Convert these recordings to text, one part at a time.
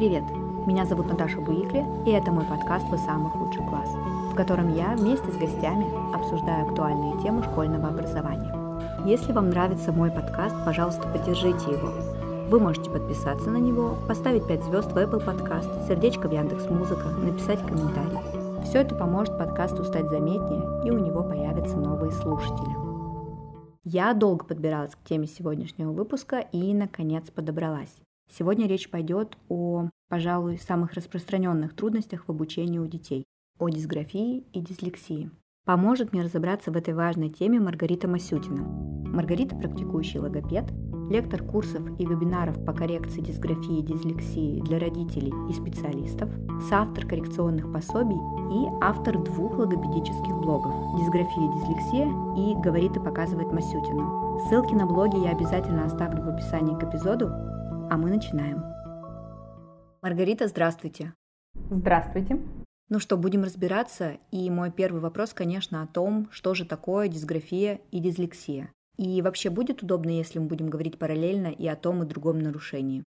Привет! Меня зовут Наташа Буикли, и это мой подкаст «Вы самый худший класс», в котором я вместе с гостями обсуждаю актуальные темы школьного образования. Если вам нравится мой подкаст, пожалуйста, поддержите его. Вы можете подписаться на него, поставить 5 звезд в Apple Podcast, сердечко в Яндекс Музыка, написать комментарий. Все это поможет подкасту стать заметнее, и у него появятся новые слушатели. Я долго подбиралась к теме сегодняшнего выпуска и, наконец, подобралась. Сегодня речь пойдет о, пожалуй, самых распространенных трудностях в обучении у детей, о дисграфии и дислексии. Поможет мне разобраться в этой важной теме Маргарита Масютина. Маргарита – практикующий логопед, лектор курсов и вебинаров по коррекции дисграфии и дислексии для родителей и специалистов, соавтор коррекционных пособий и автор двух логопедических блогов «Дисграфия и дислексия» и «Говорит и показывает Масютина». Ссылки на блоги я обязательно оставлю в описании к эпизоду, а мы начинаем. Маргарита, здравствуйте. Здравствуйте. Ну что, будем разбираться. И мой первый вопрос, конечно, о том, что же такое дисграфия и дислексия. И вообще будет удобно, если мы будем говорить параллельно и о том и другом нарушении?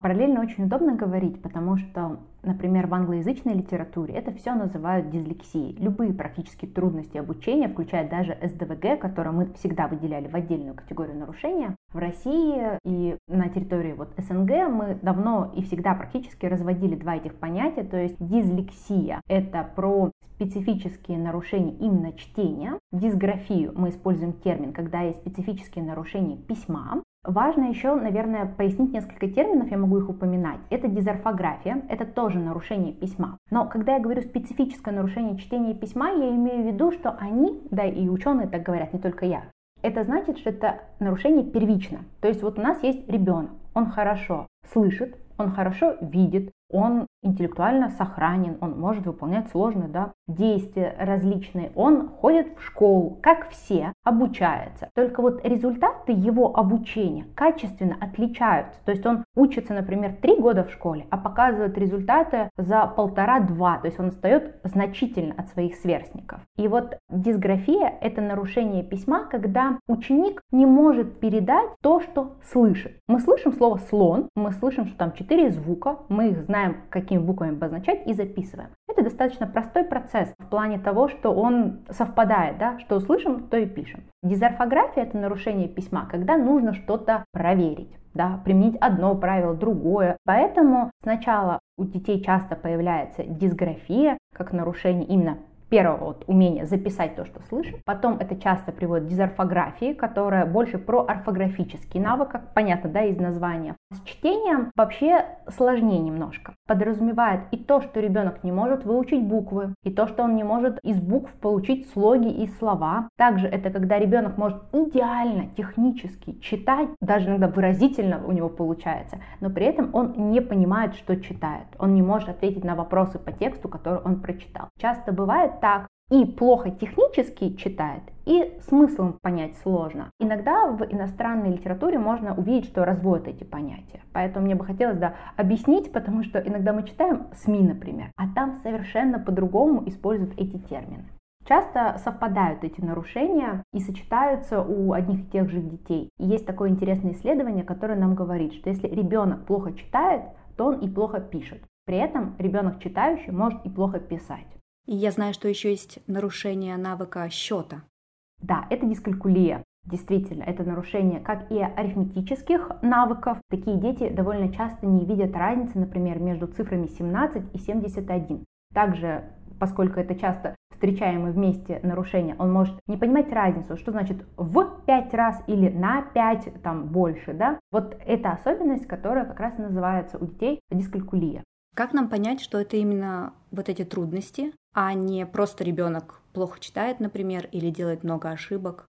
Параллельно очень удобно говорить, потому что, например, в англоязычной литературе это все называют дислексией. Любые практически трудности обучения, включая даже СДВГ, которое мы всегда выделяли в отдельную категорию нарушения, в России и на территории вот СНГ мы давно и всегда практически разводили два этих понятия, то есть дислексия – это про специфические нарушения именно чтения. Дисграфию мы используем термин, когда есть специфические нарушения письма. Важно еще, наверное, пояснить несколько терминов, я могу их упоминать. Это дизорфография, это тоже нарушение письма. Но когда я говорю специфическое нарушение чтения письма, я имею в виду, что они, да и ученые так говорят, не только я, это значит, что это нарушение первично. То есть вот у нас есть ребенок, он хорошо слышит, он хорошо видит, он интеллектуально сохранен, он может выполнять сложные да, действия различные, он ходит в школу, как все, обучается. Только вот результаты его обучения качественно отличаются. То есть он учится, например, три года в школе, а показывает результаты за полтора-два, то есть он отстает значительно от своих сверстников. И вот дисграфия – это нарушение письма, когда ученик не может передать то, что слышит. Мы слышим слово «слон», мы слышим, что там четыре звука, мы их знаем, как какими буквами обозначать и записываем. Это достаточно простой процесс в плане того, что он совпадает, да, что услышим, то и пишем. Дизорфография – это нарушение письма, когда нужно что-то проверить да, применить одно правило, другое. Поэтому сначала у детей часто появляется дисграфия, как нарушение именно первого вот умения записать то, что слышит. Потом это часто приводит к дизорфографии, которая больше про орфографический навык, как понятно, да, из названия. С чтением вообще сложнее немножко. Подразумевает и то, что ребенок не может выучить буквы, и то, что он не может из букв получить слоги и слова. Также это когда ребенок может идеально, технически читать, даже иногда выразительно у него получается, но при этом он не понимает, что читает. Он не может ответить на вопросы по тексту, который он прочитал. Часто бывает так, и плохо технически читает, и смыслом понять сложно. Иногда в иностранной литературе можно увидеть, что разводят эти понятия. Поэтому мне бы хотелось да, объяснить, потому что иногда мы читаем СМИ, например, а там совершенно по-другому используют эти термины. Часто совпадают эти нарушения и сочетаются у одних и тех же детей. И есть такое интересное исследование, которое нам говорит, что если ребенок плохо читает, то он и плохо пишет. При этом ребенок читающий может и плохо писать. И я знаю, что еще есть нарушение навыка счета. Да, это дискалькулия. Действительно, это нарушение как и арифметических навыков. Такие дети довольно часто не видят разницы, например, между цифрами 17 и 71. Также, поскольку это часто встречаемые вместе нарушения, он может не понимать разницу, что значит в 5 раз или на 5 там больше, да. Вот эта особенность, которая как раз называется у детей дискалькулия. Как нам понять, что это именно вот эти трудности, а не просто ребенок плохо читает, например, или делает много ошибок?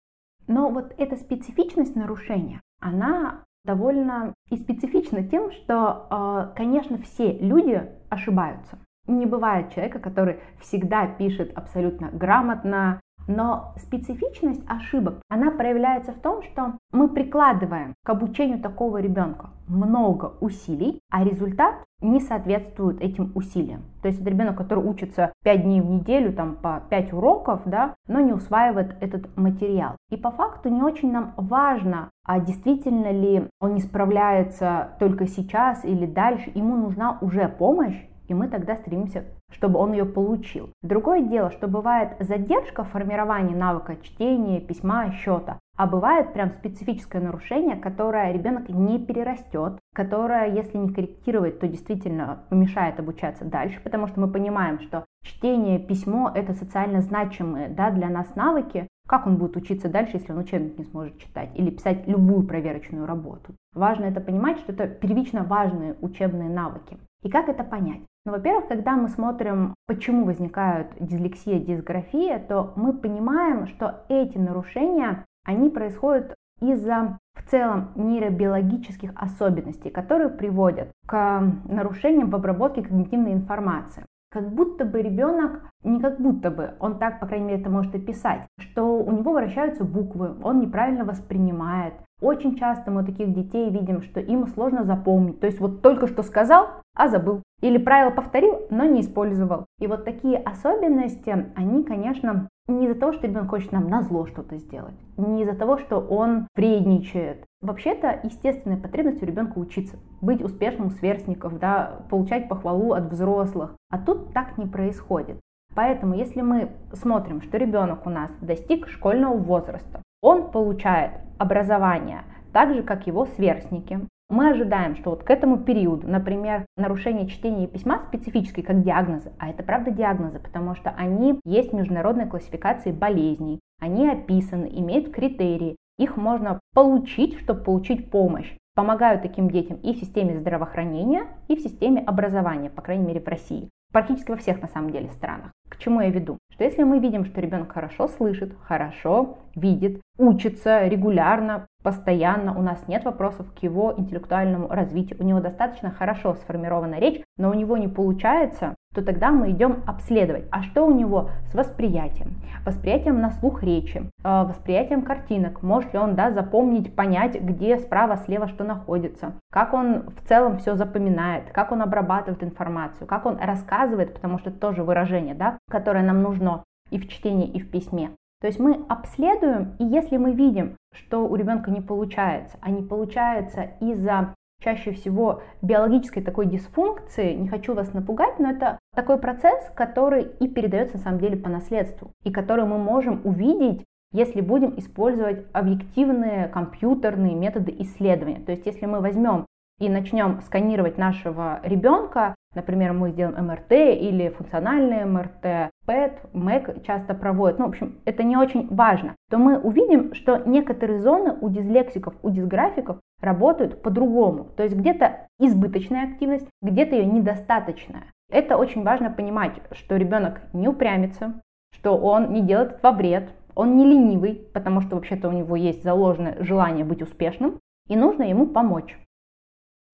Но вот эта специфичность нарушения, она довольно и специфична тем, что, а, конечно, все люди ошибаются. Не бывает человека, который всегда пишет абсолютно грамотно, Но специфичность ошибок, она проявляется в том, что мы прикладываем к обучению такого ребенка много усилий, а результат не соответствует этим усилиям. То есть это ребенок, который учится 5 дней в неделю, там по 5 уроков, да, но не усваивает этот материал. И по факту не очень нам важно, а действительно ли он не справляется только сейчас или дальше, ему нужна уже помощь, и мы тогда стремимся, чтобы он ее получил. Другое дело, что бывает задержка в формировании навыка чтения, письма, счета, а бывает прям специфическое нарушение, которое ребенок не перерастет, которое, если не корректировать, то действительно помешает обучаться дальше, потому что мы понимаем, что чтение, письмо – это социально значимые да, для нас навыки, как он будет учиться дальше, если он учебник не сможет читать или писать любую проверочную работу? Важно это понимать, что это первично важные учебные навыки. И как это понять? Ну, во-первых, когда мы смотрим, почему возникают дислексия, дисграфия, то мы понимаем, что эти нарушения, они происходят из-за в целом нейробиологических особенностей, которые приводят к нарушениям в обработке когнитивной информации как будто бы ребенок, не как будто бы, он так, по крайней мере, это может описать, что у него вращаются буквы, он неправильно воспринимает. Очень часто мы таких детей видим, что им сложно запомнить. То есть вот только что сказал, а забыл. Или правило повторил, но не использовал. И вот такие особенности, они, конечно, не из-за того, что ребенок хочет нам на зло что-то сделать, не из-за того, что он вредничает. Вообще-то естественная потребность у ребенка учиться, быть успешным у сверстников, да, получать похвалу от взрослых. А тут так не происходит. Поэтому, если мы смотрим, что ребенок у нас достиг школьного возраста, он получает образование так же, как его сверстники, мы ожидаем, что вот к этому периоду, например, нарушение чтения и письма специфические как диагнозы, а это правда диагнозы, потому что они есть в международной классификации болезней, они описаны, имеют критерии, их можно получить, чтобы получить помощь. Помогают таким детям и в системе здравоохранения, и в системе образования, по крайней мере в России. Практически во всех на самом деле странах. К чему я веду? Что если мы видим, что ребенок хорошо слышит, хорошо видит, учится регулярно, постоянно, у нас нет вопросов к его интеллектуальному развитию, у него достаточно хорошо сформирована речь, но у него не получается, то тогда мы идем обследовать, а что у него с восприятием, восприятием на слух речи, э, восприятием картинок, может ли он да, запомнить, понять, где справа, слева что находится, как он в целом все запоминает, как он обрабатывает информацию, как он рассказывает, потому что это тоже выражение, да, которое нам нужно и в чтении, и в письме. То есть мы обследуем, и если мы видим, что у ребенка не получается, а не получается из-за чаще всего биологической такой дисфункции, не хочу вас напугать, но это такой процесс, который и передается на самом деле по наследству, и который мы можем увидеть, если будем использовать объективные компьютерные методы исследования. То есть если мы возьмем и начнем сканировать нашего ребенка, например, мы сделаем МРТ или функциональный МРТ, ПЭТ, МЭК часто проводят, ну, в общем, это не очень важно, то мы увидим, что некоторые зоны у дислексиков, у дисграфиков работают по-другому. То есть где-то избыточная активность, где-то ее недостаточная. Это очень важно понимать, что ребенок не упрямится, что он не делает во вред, он не ленивый, потому что вообще-то у него есть заложенное желание быть успешным, и нужно ему помочь.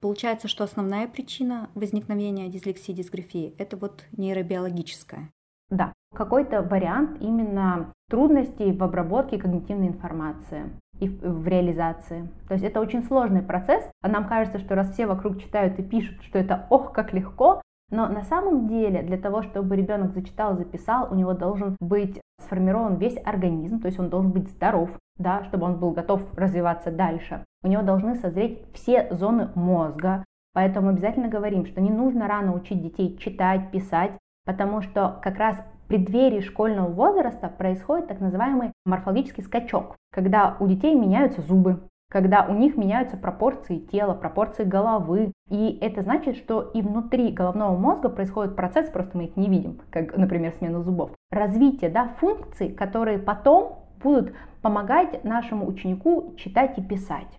Получается, что основная причина возникновения дислексии и дисграфии – это вот нейробиологическая. Да, какой-то вариант именно трудностей в обработке когнитивной информации и в реализации. То есть это очень сложный процесс, а нам кажется, что раз все вокруг читают и пишут, что это ох, как легко, но на самом деле для того, чтобы ребенок зачитал, записал, у него должен быть сформирован весь организм, то есть он должен быть здоров, да, чтобы он был готов развиваться дальше. У него должны созреть все зоны мозга, поэтому обязательно говорим, что не нужно рано учить детей читать, писать, потому что как раз в преддверии школьного возраста происходит так называемый морфологический скачок, когда у детей меняются зубы, когда у них меняются пропорции тела, пропорции головы. И это значит, что и внутри головного мозга происходит процесс, просто мы их не видим, как, например, смена зубов. Развитие да, функций, которые потом будут помогать нашему ученику читать и писать.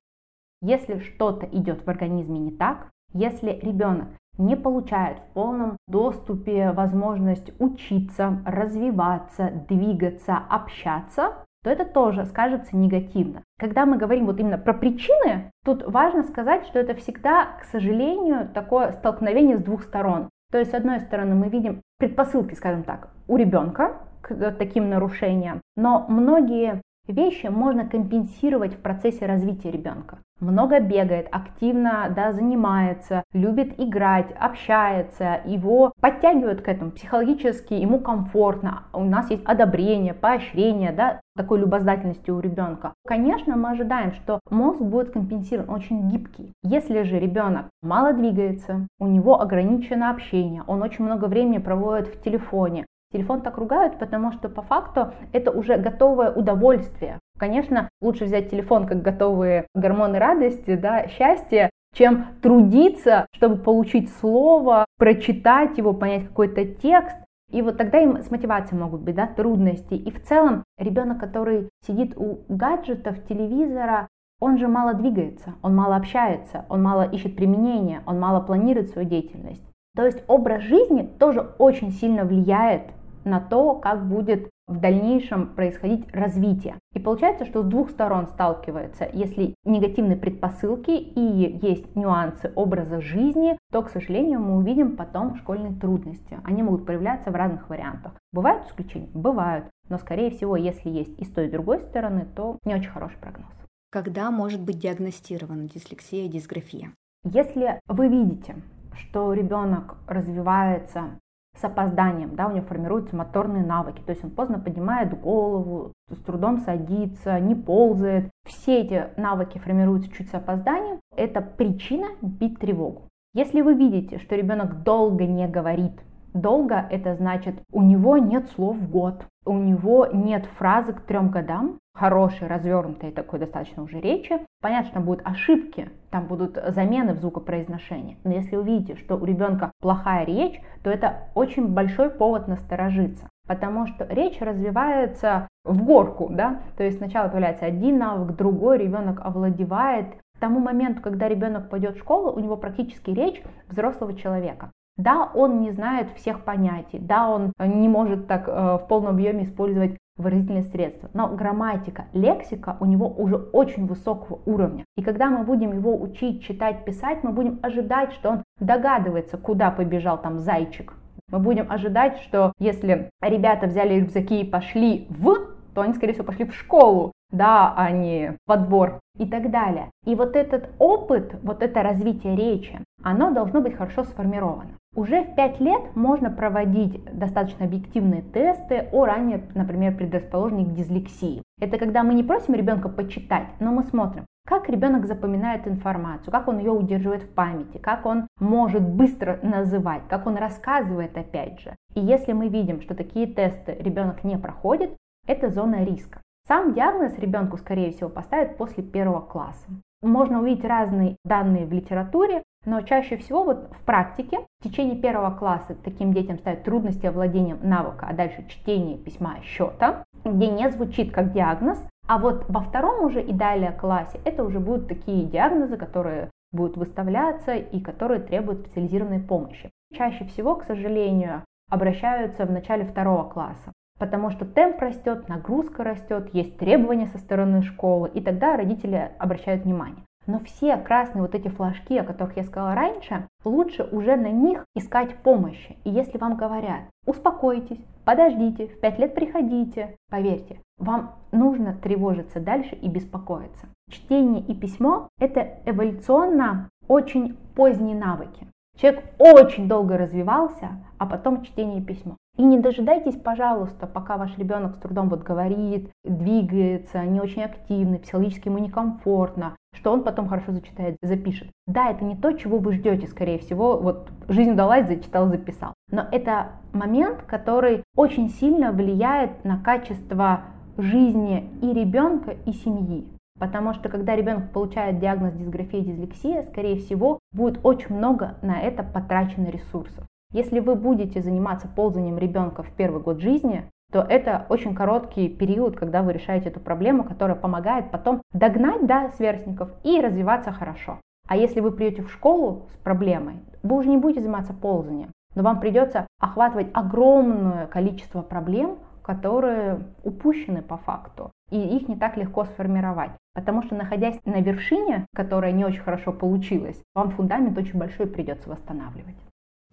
Если что-то идет в организме не так, если ребенок не получает в полном доступе возможность учиться, развиваться, двигаться, общаться, то это тоже скажется негативно. Когда мы говорим вот именно про причины, тут важно сказать, что это всегда, к сожалению, такое столкновение с двух сторон. То есть, с одной стороны, мы видим предпосылки, скажем так, у ребенка к таким нарушениям, Но многие вещи можно компенсировать в процессе развития ребенка. Много бегает, активно да, занимается, любит играть, общается, его подтягивают к этому психологически, ему комфортно, у нас есть одобрение, поощрение, да, такой любознательности у ребенка. Конечно, мы ожидаем, что мозг будет компенсирован, очень гибкий. Если же ребенок мало двигается, у него ограничено общение, он очень много времени проводит в телефоне, Телефон так ругают, потому что по факту это уже готовое удовольствие. Конечно, лучше взять телефон как готовые гормоны радости, да, счастья, чем трудиться, чтобы получить слово, прочитать его, понять какой-то текст. И вот тогда им с мотивацией могут быть да, трудности. И в целом ребенок, который сидит у гаджетов, телевизора, он же мало двигается, он мало общается, он мало ищет применения, он мало планирует свою деятельность. То есть образ жизни тоже очень сильно влияет на то, как будет в дальнейшем происходить развитие. И получается, что с двух сторон сталкивается. Если негативные предпосылки и есть нюансы образа жизни, то, к сожалению, мы увидим потом школьные трудности. Они могут проявляться в разных вариантах. Бывают исключения? Бывают. Но, скорее всего, если есть и с той, и с другой стороны, то не очень хороший прогноз. Когда может быть диагностирована дислексия, дисграфия? Если вы видите, что ребенок развивается с опозданием, да, у него формируются моторные навыки, то есть он поздно поднимает голову, с трудом садится, не ползает. Все эти навыки формируются чуть с опозданием. Это причина бить тревогу. Если вы видите, что ребенок долго не говорит, долго это значит у него нет слов в год, у него нет фразы к трем годам, хорошей, развернутой такой достаточно уже речи. Понятно, будут ошибки, там будут замены в звукопроизношении. Но если вы видите, что у ребенка плохая речь, то это очень большой повод насторожиться. Потому что речь развивается в горку, да, то есть сначала появляется один навык, другой ребенок овладевает. К тому моменту, когда ребенок пойдет в школу, у него практически речь взрослого человека. Да, он не знает всех понятий, да, он не может так э, в полном объеме использовать выразительные средства, но грамматика, лексика у него уже очень высокого уровня. И когда мы будем его учить читать, писать, мы будем ожидать, что он догадывается, куда побежал там зайчик. Мы будем ожидать, что если ребята взяли рюкзаки и пошли в, то они, скорее всего, пошли в школу, да, а не во двор и так далее. И вот этот опыт, вот это развитие речи, оно должно быть хорошо сформировано. Уже в 5 лет можно проводить достаточно объективные тесты о ранее, например, предрасположении к дислексии. Это когда мы не просим ребенка почитать, но мы смотрим, как ребенок запоминает информацию, как он ее удерживает в памяти, как он может быстро называть, как он рассказывает опять же. И если мы видим, что такие тесты ребенок не проходит, это зона риска. Сам диагноз ребенку, скорее всего, поставят после первого класса. Можно увидеть разные данные в литературе, но чаще всего вот в практике в течение первого класса таким детям ставят трудности овладением навыка, а дальше чтение, письма, счета, где не звучит как диагноз. А вот во втором уже и далее классе это уже будут такие диагнозы, которые будут выставляться и которые требуют специализированной помощи. Чаще всего, к сожалению, обращаются в начале второго класса, потому что темп растет, нагрузка растет, есть требования со стороны школы, и тогда родители обращают внимание. Но все красные вот эти флажки, о которых я сказала раньше, лучше уже на них искать помощи. И если вам говорят, успокойтесь, подождите, в 5 лет приходите, поверьте, вам нужно тревожиться дальше и беспокоиться. Чтение и письмо – это эволюционно очень поздние навыки. Человек очень долго развивался, а потом чтение и письмо. И не дожидайтесь, пожалуйста, пока ваш ребенок с трудом вот говорит, двигается, не очень активный, психологически ему некомфортно, что он потом хорошо зачитает, запишет. Да, это не то, чего вы ждете, скорее всего, вот жизнь удалась, зачитал, записал. Но это момент, который очень сильно влияет на качество жизни и ребенка, и семьи. Потому что когда ребенок получает диагноз дисграфия и дислексия, скорее всего, будет очень много на это потрачено ресурсов. Если вы будете заниматься ползанием ребенка в первый год жизни, то это очень короткий период, когда вы решаете эту проблему, которая помогает потом догнать да, сверстников и развиваться хорошо. А если вы придете в школу с проблемой, вы уже не будете заниматься ползанием, но вам придется охватывать огромное количество проблем, которые упущены по факту, и их не так легко сформировать. Потому что находясь на вершине, которая не очень хорошо получилась, вам фундамент очень большой придется восстанавливать.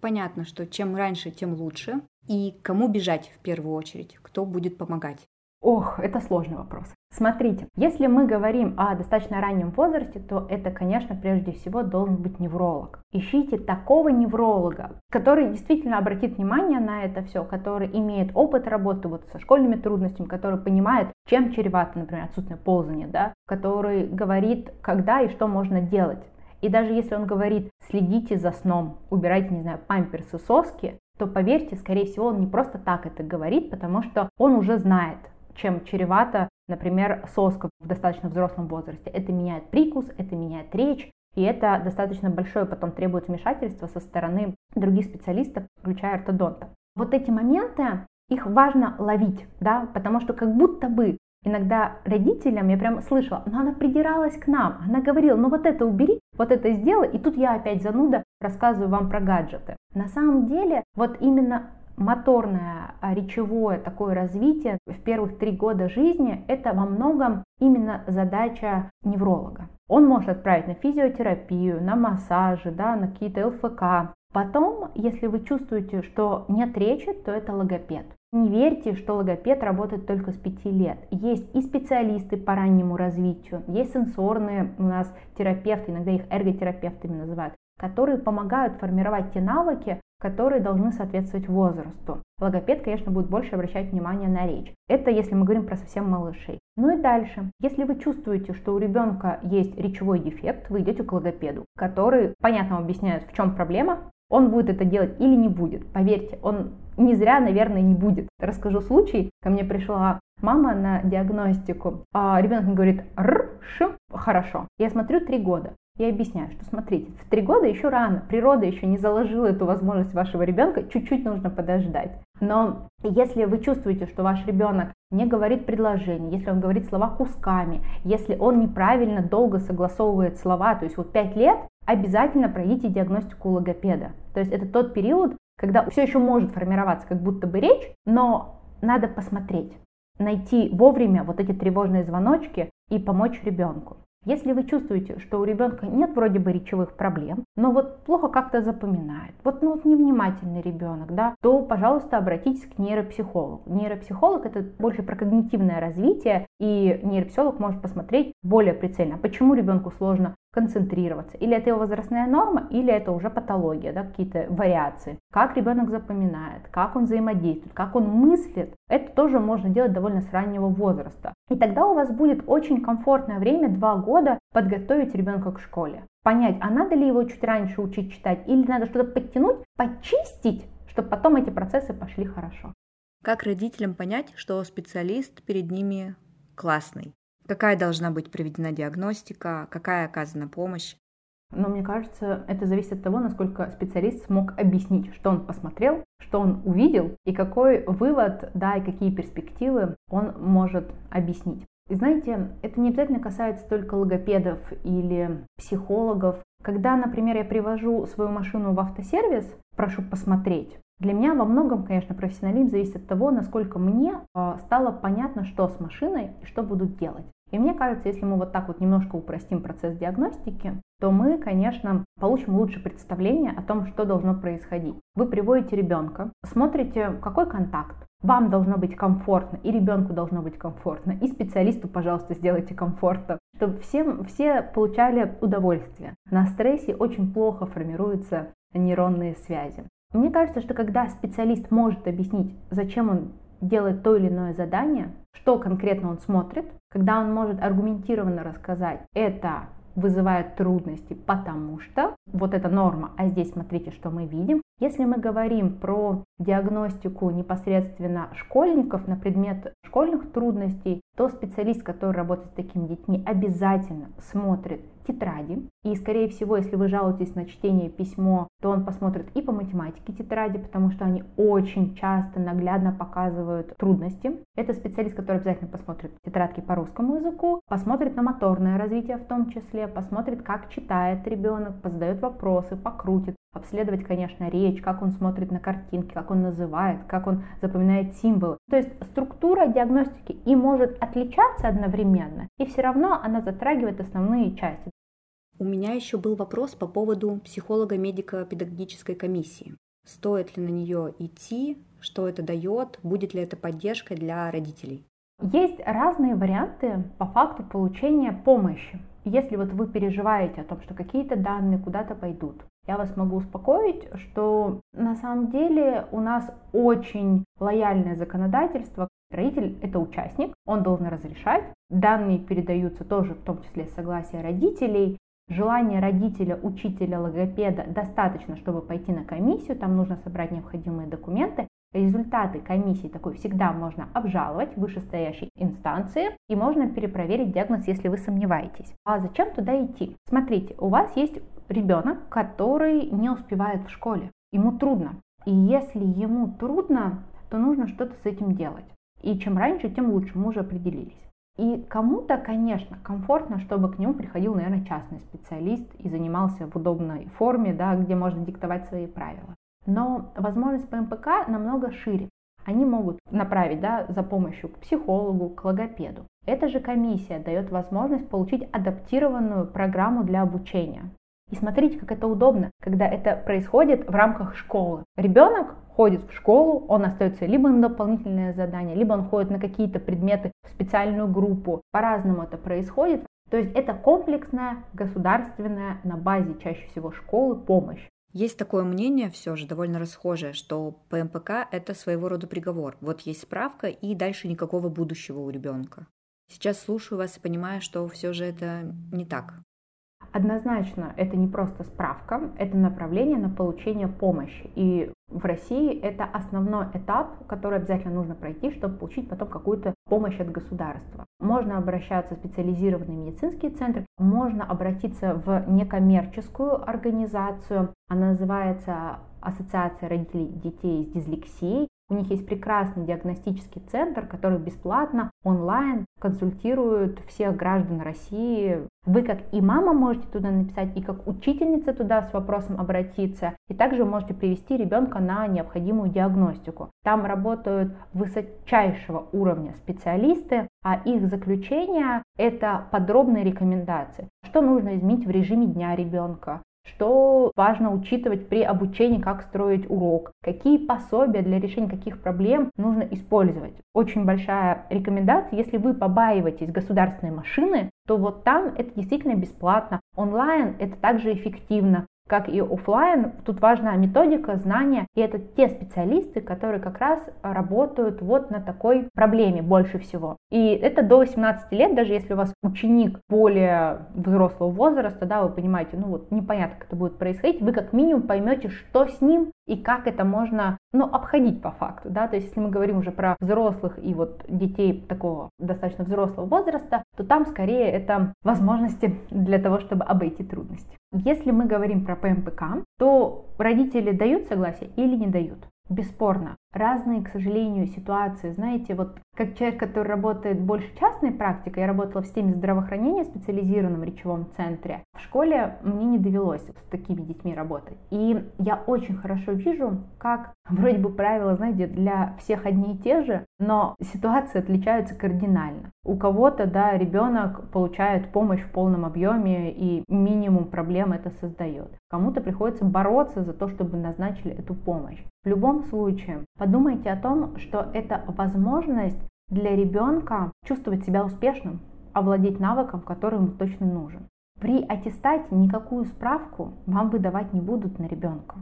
Понятно, что чем раньше, тем лучше. И кому бежать в первую очередь? Кто будет помогать? Ох, это сложный вопрос. Смотрите, если мы говорим о достаточно раннем возрасте, то это, конечно, прежде всего должен быть невролог. Ищите такого невролога, который действительно обратит внимание на это все, который имеет опыт работы вот со школьными трудностями, который понимает, чем чревато, например, отсутствие ползания, да, который говорит, когда и что можно делать. И даже если он говорит, следите за сном, убирайте, не знаю, памперсы, соски, то поверьте, скорее всего, он не просто так это говорит, потому что он уже знает, чем чревато, например, соска в достаточно взрослом возрасте. Это меняет прикус, это меняет речь, и это достаточно большое потом требует вмешательства со стороны других специалистов, включая ортодонта. Вот эти моменты, их важно ловить, да, потому что как будто бы иногда родителям, я прям слышала, но она придиралась к нам, она говорила, ну вот это убери, вот это сделай, и тут я опять зануда рассказываю вам про гаджеты. На самом деле, вот именно моторное, а, речевое такое развитие в первых три года жизни – это во многом именно задача невролога. Он может отправить на физиотерапию, на массажи, да, на какие-то ЛФК. Потом, если вы чувствуете, что нет речи, то это логопед. Не верьте, что логопед работает только с 5 лет. Есть и специалисты по раннему развитию, есть сенсорные у нас терапевты, иногда их эрготерапевтами называют, которые помогают формировать те навыки, которые должны соответствовать возрасту. Логопед, конечно, будет больше обращать внимание на речь. Это если мы говорим про совсем малышей. Ну и дальше. Если вы чувствуете, что у ребенка есть речевой дефект, вы идете к логопеду, который понятно объясняет, в чем проблема, он будет это делать или не будет. Поверьте, он не зря, наверное, не будет. Расскажу случай. Ко мне пришла мама на диагностику. А ребенок говорит р, ш, хорошо. Я смотрю три года. Я объясняю, что смотрите, в три года еще рано, природа еще не заложила эту возможность вашего ребенка, чуть-чуть нужно подождать. Но если вы чувствуете, что ваш ребенок не говорит предложение, если он говорит слова кусками, если он неправильно долго согласовывает слова, то есть вот пять лет, обязательно пройдите диагностику логопеда. То есть это тот период, когда все еще может формироваться как будто бы речь, но надо посмотреть, найти вовремя вот эти тревожные звоночки и помочь ребенку. Если вы чувствуете, что у ребенка нет вроде бы речевых проблем, но вот плохо как-то запоминает, вот, ну, вот невнимательный ребенок, да, то, пожалуйста, обратитесь к нейропсихологу. Нейропсихолог это больше про когнитивное развитие, и нейропсихолог может посмотреть более прицельно, почему ребенку сложно концентрироваться. Или это его возрастная норма, или это уже патология, да, какие-то вариации. Как ребенок запоминает, как он взаимодействует, как он мыслит, это тоже можно делать довольно с раннего возраста. И тогда у вас будет очень комфортное время, два года, подготовить ребенка к школе. Понять, а надо ли его чуть раньше учить читать, или надо что-то подтянуть, почистить, чтобы потом эти процессы пошли хорошо. Как родителям понять, что специалист перед ними классный? Какая должна быть проведена диагностика, какая оказана помощь? Но мне кажется, это зависит от того, насколько специалист смог объяснить, что он посмотрел, что он увидел и какой вывод, да, и какие перспективы он может объяснить. И знаете, это не обязательно касается только логопедов или психологов. Когда, например, я привожу свою машину в автосервис, прошу посмотреть, для меня во многом, конечно, профессионализм зависит от того, насколько мне а, стало понятно, что с машиной и что будут делать. И мне кажется, если мы вот так вот немножко упростим процесс диагностики, то мы, конечно, получим лучшее представление о том, что должно происходить. Вы приводите ребенка, смотрите, какой контакт, вам должно быть комфортно, и ребенку должно быть комфортно, и специалисту, пожалуйста, сделайте комфортно, чтобы всем, все получали удовольствие. На стрессе очень плохо формируются нейронные связи. Мне кажется, что когда специалист может объяснить, зачем он делает то или иное задание, что конкретно он смотрит, когда он может аргументированно рассказать, это вызывает трудности, потому что вот эта норма, а здесь смотрите, что мы видим. Если мы говорим про диагностику непосредственно школьников на предмет школьных трудностей, то специалист, который работает с такими детьми, обязательно смотрит тетради. И, скорее всего, если вы жалуетесь на чтение письмо, то он посмотрит и по математике тетради, потому что они очень часто наглядно показывают трудности. Это специалист, который обязательно посмотрит тетрадки по русскому языку, посмотрит на моторное развитие в том числе, посмотрит, как читает ребенок, задает вопросы, покрутит, обследовать, конечно, речь, как он смотрит на картинки, как он называет, как он запоминает символы. То есть структура диагностики и может отличаться одновременно, и все равно она затрагивает основные части. У меня еще был вопрос по поводу психолога-медико-педагогической комиссии. Стоит ли на нее идти, что это дает, будет ли это поддержкой для родителей? Есть разные варианты по факту получения помощи. Если вот вы переживаете о том, что какие-то данные куда-то пойдут, я вас могу успокоить, что на самом деле у нас очень лояльное законодательство. Родитель – это участник, он должен разрешать. Данные передаются тоже в том числе с согласия родителей. Желание родителя, учителя, логопеда достаточно, чтобы пойти на комиссию, там нужно собрать необходимые документы. Результаты комиссии такой всегда можно обжаловать в вышестоящей инстанции и можно перепроверить диагноз, если вы сомневаетесь. А зачем туда идти? Смотрите, у вас есть ребенок, который не успевает в школе. Ему трудно. И если ему трудно, то нужно что-то с этим делать. И чем раньше, тем лучше, мы уже определились. И кому-то, конечно, комфортно, чтобы к нему приходил, наверное, частный специалист и занимался в удобной форме, да, где можно диктовать свои правила. Но возможность ПМПК намного шире. Они могут направить да, за помощью к психологу, к логопеду. Эта же комиссия дает возможность получить адаптированную программу для обучения. И смотрите, как это удобно, когда это происходит в рамках школы. Ребенок ходит в школу, он остается либо на дополнительное задание, либо он ходит на какие-то предметы в специальную группу. По-разному это происходит. То есть это комплексная, государственная, на базе чаще всего школы помощь. Есть такое мнение, все же довольно расхожее, что ПМПК – это своего рода приговор. Вот есть справка, и дальше никакого будущего у ребенка. Сейчас слушаю вас и понимаю, что все же это не так. Однозначно, это не просто справка, это направление на получение помощи. И в России это основной этап, который обязательно нужно пройти, чтобы получить потом какую-то помощь от государства. Можно обращаться в специализированные медицинские центры, можно обратиться в некоммерческую организацию, она называется Ассоциация родителей детей с дислексией. У них есть прекрасный диагностический центр, который бесплатно онлайн консультирует всех граждан России. Вы как и мама можете туда написать, и как учительница туда с вопросом обратиться, и также можете привести ребенка на необходимую диагностику. Там работают высочайшего уровня специалисты, а их заключение – это подробные рекомендации. Что нужно изменить в режиме дня ребенка, что важно учитывать при обучении, как строить урок, какие пособия для решения каких проблем нужно использовать. Очень большая рекомендация, если вы побаиваетесь государственной машины, то вот там это действительно бесплатно. Онлайн это также эффективно как и офлайн, тут важна методика, знания, и это те специалисты, которые как раз работают вот на такой проблеме больше всего. И это до 18 лет, даже если у вас ученик более взрослого возраста, да, вы понимаете, ну вот непонятно, как это будет происходить, вы как минимум поймете, что с ним и как это можно, ну, обходить по факту, да, то есть если мы говорим уже про взрослых и вот детей такого достаточно взрослого возраста, то там скорее это возможности для того, чтобы обойти трудности. Если мы говорим про ПМПК, то родители дают согласие или не дают? Бесспорно. Разные, к сожалению, ситуации. Знаете, вот как человек, который работает больше частной практикой, я работала в системе здравоохранения специализированном речевом центре. В школе мне не довелось с такими детьми работать. И я очень хорошо вижу, как вроде бы правила, знаете, для всех одни и те же, но ситуации отличаются кардинально. У кого-то, да, ребенок получает помощь в полном объеме и минимум проблем это создает. Кому-то приходится бороться за то, чтобы назначили эту помощь. В любом случае, подумайте о том, что это возможность для ребенка чувствовать себя успешным, овладеть навыком, который ему точно нужен. При аттестате никакую справку вам выдавать не будут на ребенка.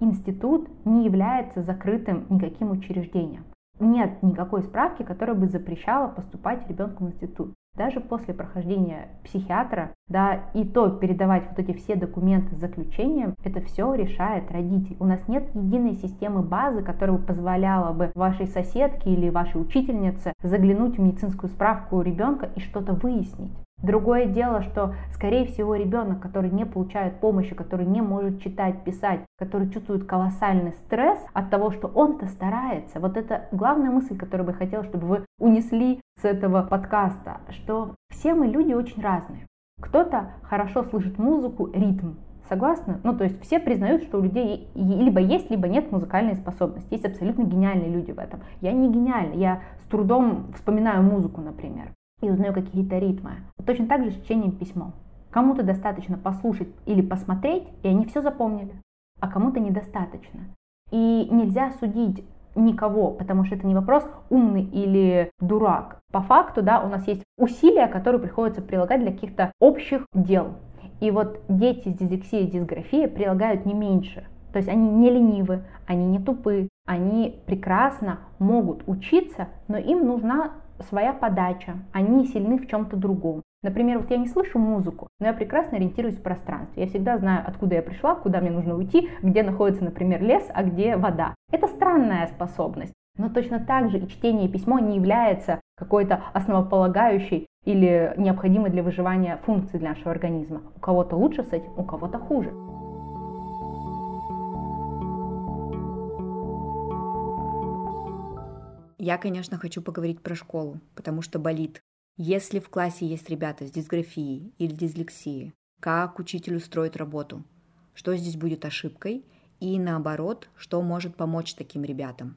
Институт не является закрытым никаким учреждением. Нет никакой справки, которая бы запрещала поступать ребенку в институт даже после прохождения психиатра, да, и то передавать вот эти все документы с заключением, это все решает родитель. У нас нет единой системы базы, которая бы позволяла бы вашей соседке или вашей учительнице заглянуть в медицинскую справку ребенка и что-то выяснить. Другое дело, что, скорее всего, ребенок, который не получает помощи, который не может читать, писать, который чувствует колоссальный стресс от того, что он-то старается. Вот это главная мысль, которую бы я хотела, чтобы вы унесли с этого подкаста, что все мы люди очень разные. Кто-то хорошо слышит музыку, ритм, Согласны? Ну, то есть все признают, что у людей либо есть, либо нет музыкальной способности. Есть абсолютно гениальные люди в этом. Я не гениальна, я с трудом вспоминаю музыку, например и узнаю какие-то ритмы. Точно так же с чтением письмом. Кому-то достаточно послушать или посмотреть, и они все запомнили, а кому-то недостаточно. И нельзя судить никого, потому что это не вопрос умный или дурак. По факту, да, у нас есть усилия, которые приходится прилагать для каких-то общих дел. И вот дети с дислексией и дисграфией прилагают не меньше. То есть они не ленивы, они не тупы, они прекрасно могут учиться, но им нужна своя подача, они сильны в чем-то другом. Например, вот я не слышу музыку, но я прекрасно ориентируюсь в пространстве. Я всегда знаю, откуда я пришла, куда мне нужно уйти, где находится, например, лес, а где вода. Это странная способность. Но точно так же и чтение и письмо не является какой-то основополагающей или необходимой для выживания функцией для нашего организма. У кого-то лучше с этим, у кого-то хуже. Я, конечно, хочу поговорить про школу, потому что болит. Если в классе есть ребята с дисграфией или дислексией, как учитель устроит работу? Что здесь будет ошибкой? И наоборот, что может помочь таким ребятам?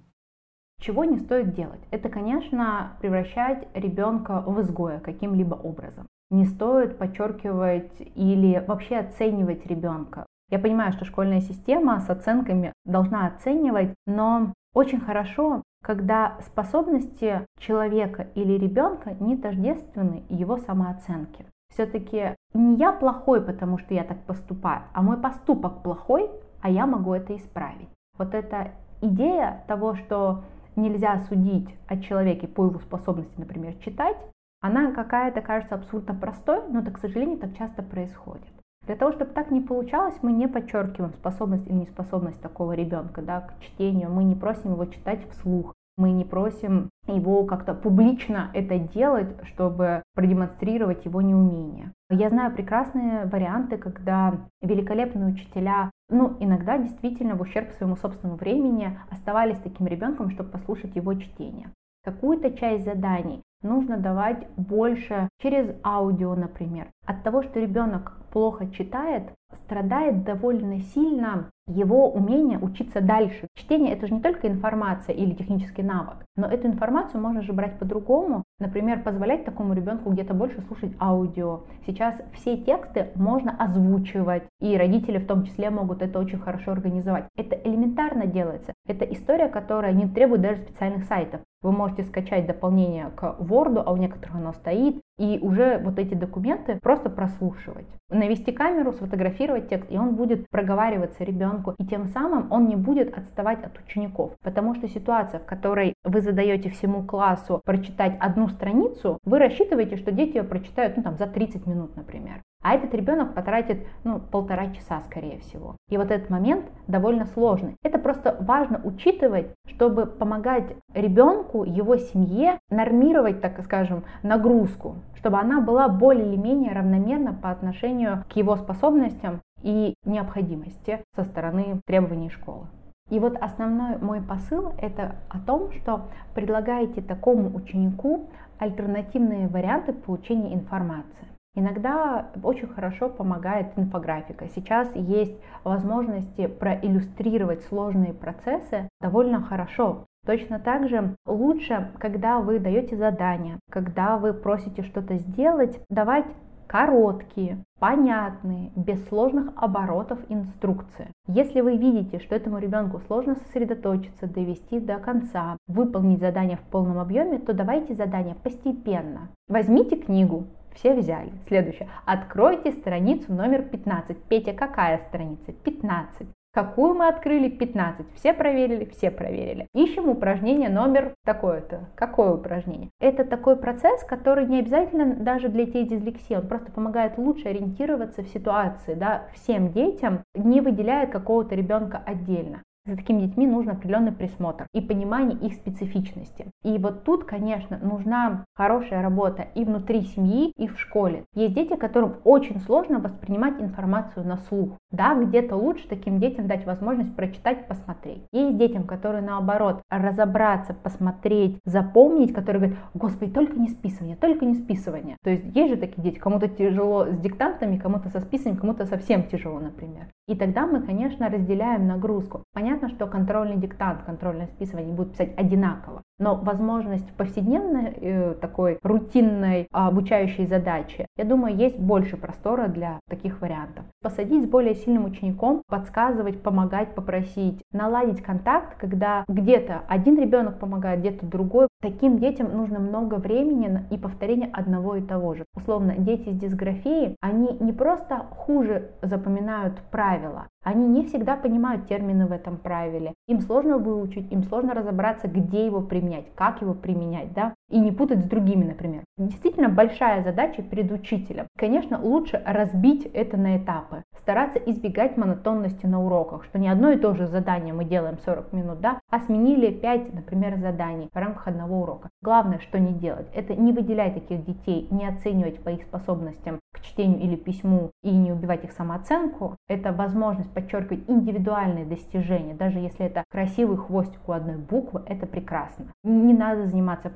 Чего не стоит делать? Это, конечно, превращать ребенка в изгоя каким-либо образом. Не стоит подчеркивать или вообще оценивать ребенка. Я понимаю, что школьная система с оценками должна оценивать, но очень хорошо, когда способности человека или ребенка не тождественны его самооценке. Все-таки не я плохой, потому что я так поступаю, а мой поступок плохой, а я могу это исправить. Вот эта идея того, что нельзя судить о человеке по его способности, например, читать, она какая-то кажется абсолютно простой, но, это, к сожалению, так часто происходит. Для того, чтобы так не получалось, мы не подчеркиваем способность или неспособность такого ребенка да, к чтению, мы не просим его читать вслух, мы не просим его как-то публично это делать, чтобы продемонстрировать его неумение. Я знаю прекрасные варианты, когда великолепные учителя, ну, иногда действительно в ущерб своему собственному времени оставались таким ребенком, чтобы послушать его чтение. Какую-то часть заданий нужно давать больше через аудио, например. От того, что ребенок плохо читает, страдает довольно сильно его умение учиться дальше. Чтение это же не только информация или технический навык, но эту информацию можно же брать по-другому. Например, позволять такому ребенку где-то больше слушать аудио. Сейчас все тексты можно озвучивать, и родители в том числе могут это очень хорошо организовать. Это элементарно делается. Это история, которая не требует даже специальных сайтов. Вы можете скачать дополнение к Word, а у некоторых оно стоит, и уже вот эти документы просто прослушивать. Навести камеру, сфотографировать текст, и он будет проговариваться ребенку, и тем самым он не будет отставать от учеников. Потому что ситуация, в которой вы задаете всему классу прочитать одну страницу, вы рассчитываете, что дети ее прочитают ну, там, за 30 минут, например. А этот ребенок потратит ну, полтора часа, скорее всего. И вот этот момент довольно сложный. Это просто важно учитывать, чтобы помогать ребенку, его семье нормировать, так скажем, нагрузку, чтобы она была более или менее равномерна по отношению к его способностям и необходимости со стороны требований школы. И вот основной мой посыл это о том, что предлагаете такому ученику альтернативные варианты получения информации. Иногда очень хорошо помогает инфографика. Сейчас есть возможности проиллюстрировать сложные процессы довольно хорошо. Точно так же лучше, когда вы даете задание, когда вы просите что-то сделать, давать короткие, понятные, без сложных оборотов инструкции. Если вы видите, что этому ребенку сложно сосредоточиться, довести до конца, выполнить задание в полном объеме, то давайте задание постепенно. Возьмите книгу, все взяли. Следующее. Откройте страницу номер 15. Петя, какая страница? 15. Какую мы открыли? 15. Все проверили? Все проверили. Ищем упражнение номер такое-то. Какое упражнение? Это такой процесс, который не обязательно даже для детей дислексии. Он просто помогает лучше ориентироваться в ситуации. Да? Всем детям не выделяет какого-то ребенка отдельно. За такими детьми нужен определенный присмотр и понимание их специфичности. И вот тут, конечно, нужна хорошая работа и внутри семьи, и в школе. Есть дети, которым очень сложно воспринимать информацию на слух. Да, где-то лучше таким детям дать возможность прочитать, посмотреть. Есть детям, которые наоборот разобраться, посмотреть, запомнить, которые говорят, господи, только не списывание, только не списывание. То есть есть же такие дети, кому-то тяжело с диктантами, кому-то со списыванием, кому-то совсем тяжело, например. И тогда мы, конечно, разделяем нагрузку. Понятно, Понятно, что контрольный диктант, контрольное списывание будут писать одинаково, но возможность повседневной э, такой рутинной обучающей задачи, я думаю, есть больше простора для таких вариантов. Посадить с более сильным учеником, подсказывать, помогать, попросить, наладить контакт, когда где-то один ребенок помогает, где-то другой. Таким детям нужно много времени и повторения одного и того же. Условно, дети с дисграфией, они не просто хуже запоминают правила, они не всегда понимают термины в этом правиле. Им сложно выучить, им сложно разобраться, где его применять, как его применять, да, и не путать с другими, например. Действительно большая задача перед учителем. Конечно, лучше разбить это на этапы, стараться избегать монотонности на уроках, что не одно и то же задание мы делаем 40 минут, да, а сменили 5, например, заданий в рамках одного урока. Главное, что не делать, это не выделять таких детей, не оценивать по их способностям к чтению или письму и не убивать их самооценку. Это возможность подчеркивать индивидуальные достижения, даже если это красивый хвостик у одной буквы, это прекрасно. Не надо заниматься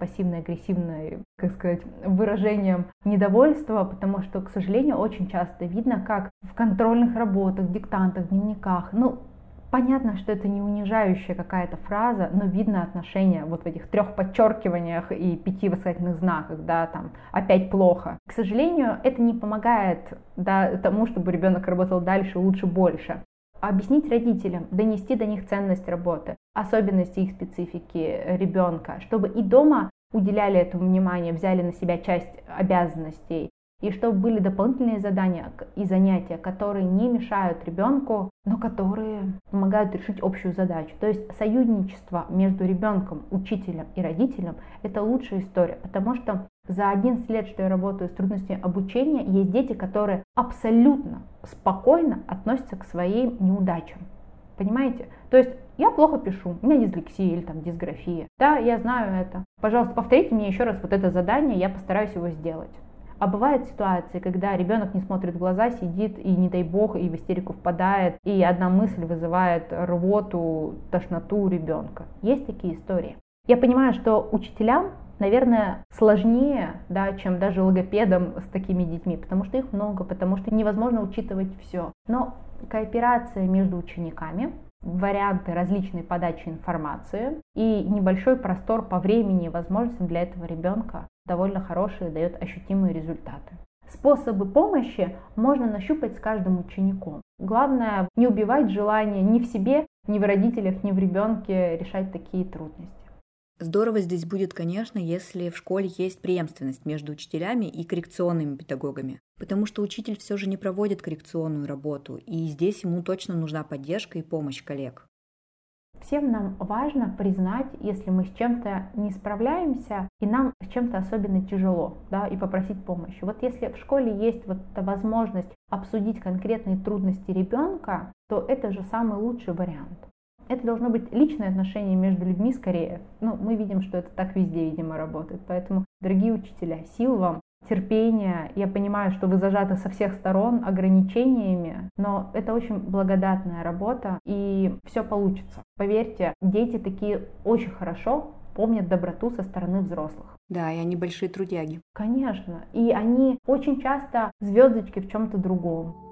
пассивно-агрессивной, как сказать, выражением недовольства, потому что, к сожалению, очень часто видно, как в контрольных работах, диктантах, дневниках, ну, Понятно, что это не унижающая какая-то фраза, но видно отношение вот в этих трех подчеркиваниях и пяти восклицательных знаках, да, там опять плохо. К сожалению, это не помогает да, тому, чтобы ребенок работал дальше, лучше, больше. Объяснить родителям, донести до них ценность работы, особенности их специфики ребенка, чтобы и дома уделяли этому внимание, взяли на себя часть обязанностей, и чтобы были дополнительные задания и занятия, которые не мешают ребенку, но которые помогают решить общую задачу. То есть союзничество между ребенком, учителем и родителем – это лучшая история, потому что за 11 лет, что я работаю с трудностями обучения, есть дети, которые абсолютно спокойно относятся к своим неудачам. Понимаете? То есть я плохо пишу, у меня дислексия или там дисграфия. Да, я знаю это. Пожалуйста, повторите мне еще раз вот это задание, я постараюсь его сделать. А бывают ситуации, когда ребенок не смотрит в глаза, сидит и, не дай бог, и в истерику впадает, и одна мысль вызывает рвоту, тошноту у ребенка. Есть такие истории. Я понимаю, что учителям, наверное, сложнее, да, чем даже логопедам с такими детьми, потому что их много, потому что невозможно учитывать все. Но кооперация между учениками, варианты различной подачи информации и небольшой простор по времени и возможностям для этого ребенка довольно хорошие, дает ощутимые результаты. Способы помощи можно нащупать с каждым учеником. Главное не убивать желание ни в себе, ни в родителях, ни в ребенке решать такие трудности. Здорово здесь будет, конечно, если в школе есть преемственность между учителями и коррекционными педагогами, потому что учитель все же не проводит коррекционную работу, и здесь ему точно нужна поддержка и помощь коллег. Всем нам важно признать, если мы с чем-то не справляемся, и нам с чем-то особенно тяжело, да, и попросить помощи. Вот если в школе есть вот эта возможность обсудить конкретные трудности ребенка, то это же самый лучший вариант. Это должно быть личное отношение между людьми скорее. Ну, мы видим, что это так везде, видимо, работает. Поэтому, дорогие учителя, сил вам, терпения. Я понимаю, что вы зажаты со всех сторон ограничениями, но это очень благодатная работа, и все получится. Поверьте, дети такие очень хорошо помнят доброту со стороны взрослых. Да, и они большие трудяги. Конечно. И они очень часто звездочки в чем-то другом.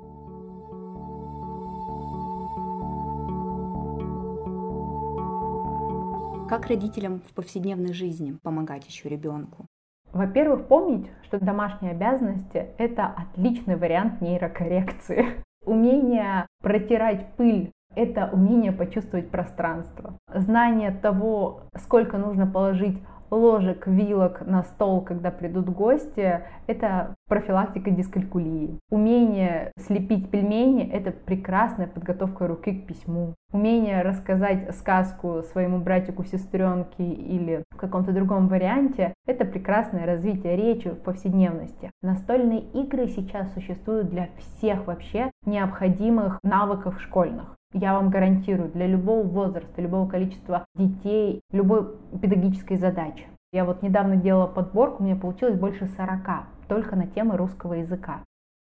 Как родителям в повседневной жизни помогать еще ребенку? Во-первых, помнить, что домашние обязанности – это отличный вариант нейрокоррекции. Умение протирать пыль – это умение почувствовать пространство. Знание того, сколько нужно положить ложек, вилок на стол, когда придут гости, это профилактика дискалькулии. Умение слепить пельмени – это прекрасная подготовка руки к письму. Умение рассказать сказку своему братику, сестренке или в каком-то другом варианте – это прекрасное развитие речи в повседневности. Настольные игры сейчас существуют для всех вообще необходимых навыков школьных я вам гарантирую, для любого возраста, любого количества детей, любой педагогической задачи. Я вот недавно делала подборку, у меня получилось больше 40 только на темы русского языка.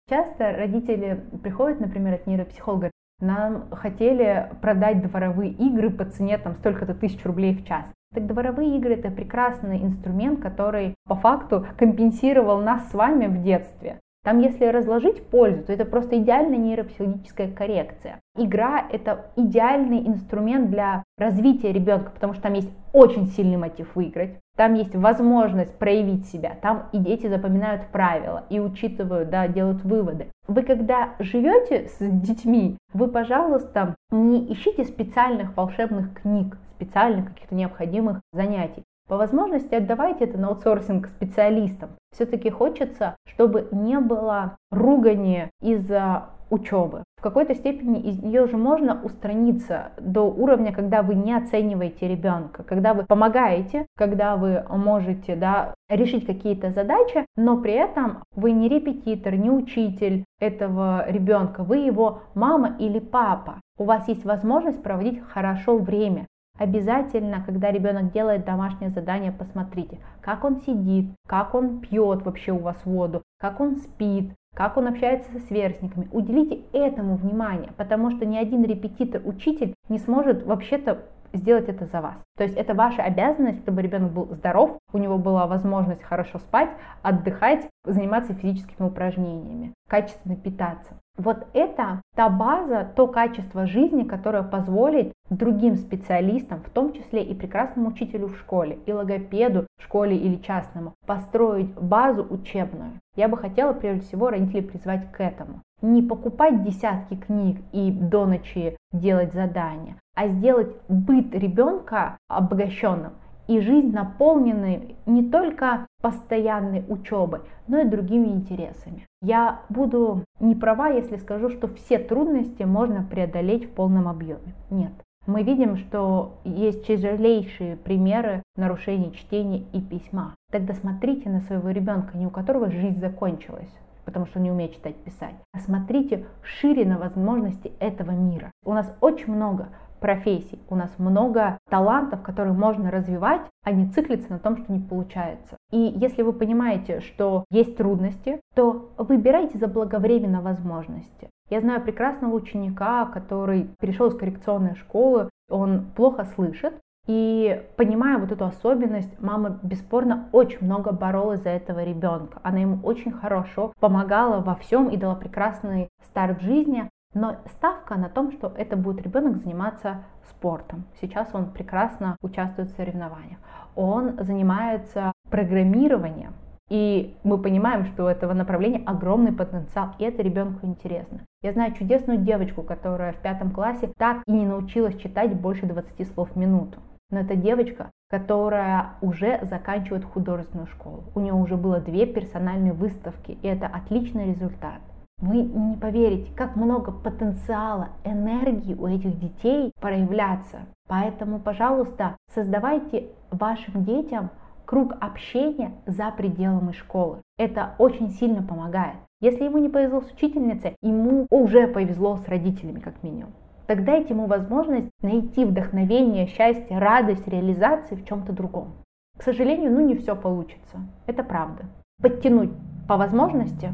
Часто родители приходят, например, от нейропсихолога, нам хотели продать дворовые игры по цене там столько-то тысяч рублей в час. Так дворовые игры это прекрасный инструмент, который по факту компенсировал нас с вами в детстве. Там, если разложить пользу, то это просто идеальная нейропсихологическая коррекция. Игра – это идеальный инструмент для развития ребенка, потому что там есть очень сильный мотив выиграть, там есть возможность проявить себя, там и дети запоминают правила и учитывают, да, делают выводы. Вы когда живете с детьми, вы, пожалуйста, не ищите специальных волшебных книг, специальных каких-то необходимых занятий. По возможности отдавайте это на аутсорсинг специалистам. Все-таки хочется, чтобы не было ругани из-за учебы. В какой-то степени из нее уже можно устраниться до уровня, когда вы не оцениваете ребенка, когда вы помогаете, когда вы можете да, решить какие-то задачи, но при этом вы не репетитор, не учитель этого ребенка, вы его мама или папа. У вас есть возможность проводить хорошо время. Обязательно, когда ребенок делает домашнее задание, посмотрите, как он сидит, как он пьет вообще у вас воду, как он спит, как он общается со сверстниками. Уделите этому внимание, потому что ни один репетитор, учитель не сможет вообще-то сделать это за вас. То есть это ваша обязанность, чтобы ребенок был здоров, у него была возможность хорошо спать, отдыхать, заниматься физическими упражнениями, качественно питаться. Вот это та база, то качество жизни, которое позволит другим специалистам, в том числе и прекрасному учителю в школе, и логопеду в школе или частному, построить базу учебную. Я бы хотела прежде всего родителей призвать к этому. Не покупать десятки книг и до ночи делать задания, а сделать быт ребенка обогащенным и жизнь наполненной не только постоянной учебой, но и другими интересами. Я буду не права, если скажу, что все трудности можно преодолеть в полном объеме. Нет. Мы видим, что есть тяжелейшие примеры нарушений чтения и письма. Тогда смотрите на своего ребенка, не у которого жизнь закончилась, потому что не умеет читать, писать. А смотрите шире на возможности этого мира. У нас очень много профессий. У нас много талантов, которые можно развивать, а не циклиться на том, что не получается. И если вы понимаете, что есть трудности, то выбирайте заблаговременно возможности. Я знаю прекрасного ученика, который перешел из коррекционной школы, он плохо слышит, и понимая вот эту особенность, мама бесспорно очень много боролась за этого ребенка. Она ему очень хорошо помогала во всем и дала прекрасный старт в жизни. Но ставка на том, что это будет ребенок заниматься спортом. Сейчас он прекрасно участвует в соревнованиях. Он занимается программированием. И мы понимаем, что у этого направления огромный потенциал, и это ребенку интересно. Я знаю чудесную девочку, которая в пятом классе так и не научилась читать больше 20 слов в минуту. Но это девочка, которая уже заканчивает художественную школу. У нее уже было две персональные выставки, и это отличный результат. Вы не поверите, как много потенциала, энергии у этих детей проявляться. Поэтому, пожалуйста, создавайте вашим детям круг общения за пределами школы. Это очень сильно помогает. Если ему не повезло с учительницей, ему уже повезло с родителями, как минимум. Тогда дайте ему возможность найти вдохновение, счастье, радость, реализации в чем-то другом. К сожалению, ну не все получится. Это правда. Подтянуть по возможности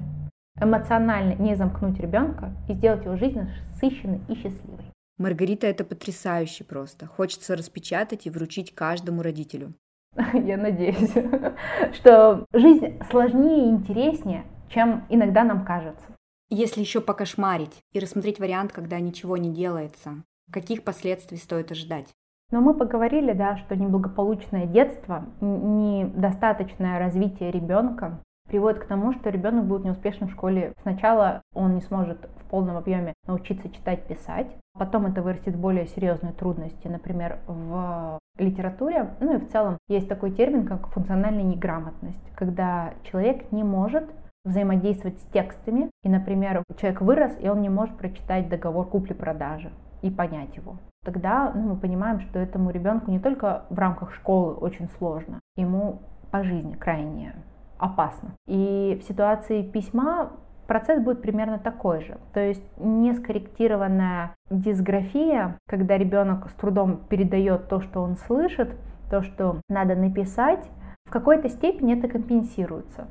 эмоционально не замкнуть ребенка и сделать его жизнь насыщенной и счастливой. Маргарита, это потрясающе просто. Хочется распечатать и вручить каждому родителю. Я надеюсь, что жизнь сложнее и интереснее, чем иногда нам кажется. Если еще покошмарить и рассмотреть вариант, когда ничего не делается, каких последствий стоит ожидать? Но мы поговорили, да, что неблагополучное детство, недостаточное развитие ребенка приводит к тому, что ребенок будет неуспешным в школе. Сначала он не сможет в полном объеме научиться читать, писать, потом это вырастет в более серьезные трудности, например, в литературе, ну и в целом есть такой термин, как функциональная неграмотность, когда человек не может взаимодействовать с текстами, и, например, человек вырос, и он не может прочитать договор купли-продажи и понять его. Тогда ну, мы понимаем, что этому ребенку не только в рамках школы очень сложно, ему по жизни крайне опасно. И в ситуации письма процесс будет примерно такой же. То есть нескорректированная дисграфия, когда ребенок с трудом передает то, что он слышит, то, что надо написать, в какой-то степени это компенсируется.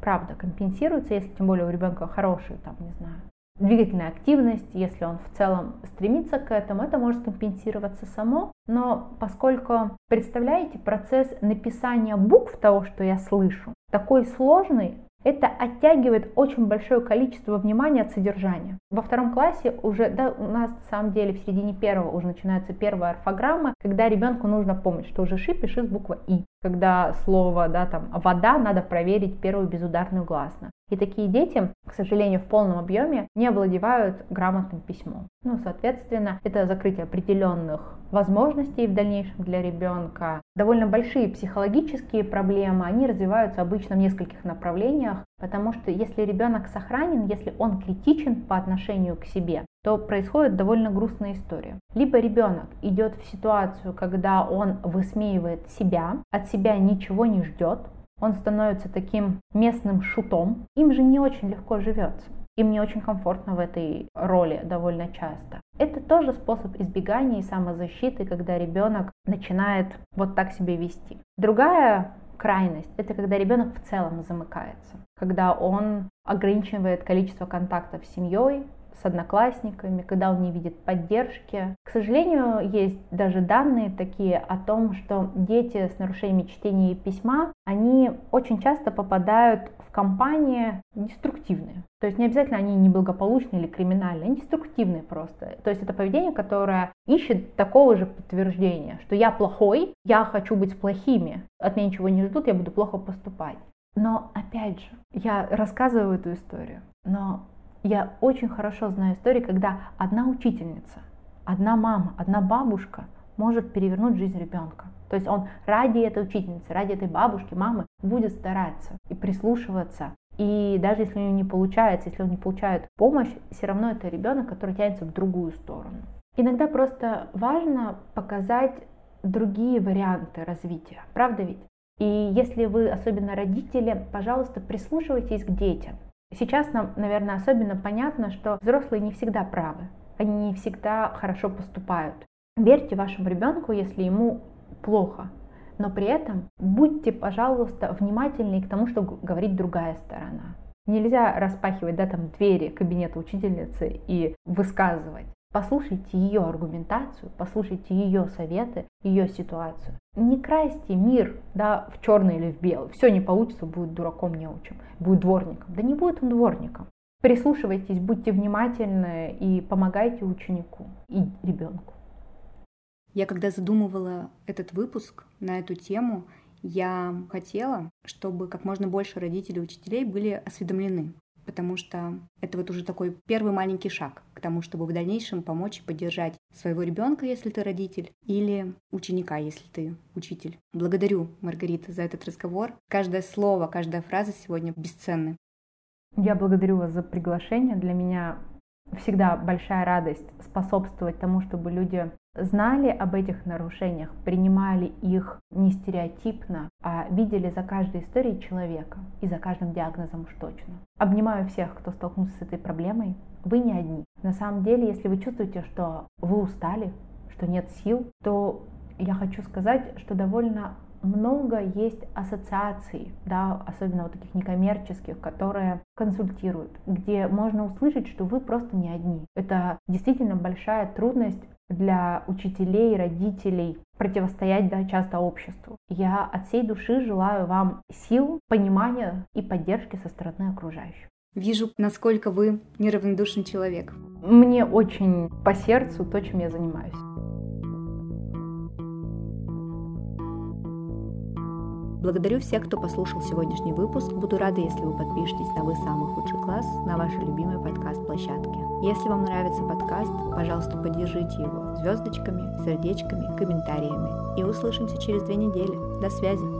Правда, компенсируется, если тем более у ребенка хорошая, там, не знаю, двигательная активность, если он в целом стремится к этому, это может компенсироваться само. Но поскольку, представляете, процесс написания букв того, что я слышу, такой сложный, это оттягивает очень большое количество внимания от содержания. Во втором классе уже, да, у нас на самом деле в середине первого уже начинается первая орфограмма, когда ребенку нужно помнить, что уже ши пиши с буквы И. Когда слово, да, там, вода, надо проверить первую безударную гласную. И такие дети, к сожалению, в полном объеме не овладевают грамотным письмом. Ну, соответственно, это закрытие определенных возможностей в дальнейшем для ребенка. Довольно большие психологические проблемы, они развиваются обычно в нескольких направлениях, потому что если ребенок сохранен, если он критичен по отношению к себе, то происходит довольно грустная история. Либо ребенок идет в ситуацию, когда он высмеивает себя, от себя ничего не ждет, он становится таким местным шутом. Им же не очень легко живется. Им не очень комфортно в этой роли довольно часто. Это тоже способ избегания и самозащиты, когда ребенок начинает вот так себя вести. Другая крайность – это когда ребенок в целом замыкается, когда он ограничивает количество контактов с семьей, с одноклассниками, когда он не видит поддержки. К сожалению, есть даже данные такие о том, что дети с нарушениями чтения и письма, они очень часто попадают в компании деструктивные. То есть не обязательно они неблагополучные или криминальные, они деструктивные просто. То есть это поведение, которое ищет такого же подтверждения, что я плохой, я хочу быть плохими, от меня ничего не ждут, я буду плохо поступать. Но опять же, я рассказываю эту историю, но я очень хорошо знаю истории, когда одна учительница, одна мама, одна бабушка может перевернуть жизнь ребенка. То есть он ради этой учительницы, ради этой бабушки, мамы будет стараться и прислушиваться. И даже если у него не получается, если он не получает помощь, все равно это ребенок, который тянется в другую сторону. Иногда просто важно показать другие варианты развития. Правда ведь? И если вы, особенно родители, пожалуйста, прислушивайтесь к детям. Сейчас нам, наверное, особенно понятно, что взрослые не всегда правы, они не всегда хорошо поступают. Верьте вашему ребенку, если ему плохо, но при этом будьте, пожалуйста, внимательны к тому, что говорит другая сторона. Нельзя распахивать да, там, двери кабинета учительницы и высказывать. Послушайте ее аргументацию, послушайте ее советы, ее ситуацию. Не красьте мир да, в черный или в белый. Все не получится, будет дураком неучим, будет дворником. Да не будет он дворником. Прислушивайтесь, будьте внимательны и помогайте ученику и ребенку. Я когда задумывала этот выпуск на эту тему, я хотела, чтобы как можно больше родителей и учителей были осведомлены потому что это вот уже такой первый маленький шаг к тому, чтобы в дальнейшем помочь и поддержать своего ребенка, если ты родитель, или ученика, если ты учитель. Благодарю, Маргарита, за этот разговор. Каждое слово, каждая фраза сегодня бесценны. Я благодарю вас за приглашение. Для меня всегда большая радость способствовать тому, чтобы люди знали об этих нарушениях, принимали их не стереотипно, а видели за каждой историей человека и за каждым диагнозом уж точно. Обнимаю всех, кто столкнулся с этой проблемой. Вы не одни. На самом деле, если вы чувствуете, что вы устали, что нет сил, то я хочу сказать, что довольно много есть ассоциаций, да, особенно вот таких некоммерческих, которые консультируют, где можно услышать, что вы просто не одни. Это действительно большая трудность для учителей, родителей противостоять да, часто обществу. Я от всей души желаю вам сил, понимания и поддержки со стороны окружающих. Вижу, насколько вы неравнодушный человек. Мне очень по сердцу то, чем я занимаюсь. Благодарю всех, кто послушал сегодняшний выпуск. Буду рада, если вы подпишетесь на «Вы самый худший класс» на вашей любимой подкаст-площадке. Если вам нравится подкаст, пожалуйста, поддержите его звездочками, сердечками, комментариями. И услышимся через две недели. До связи!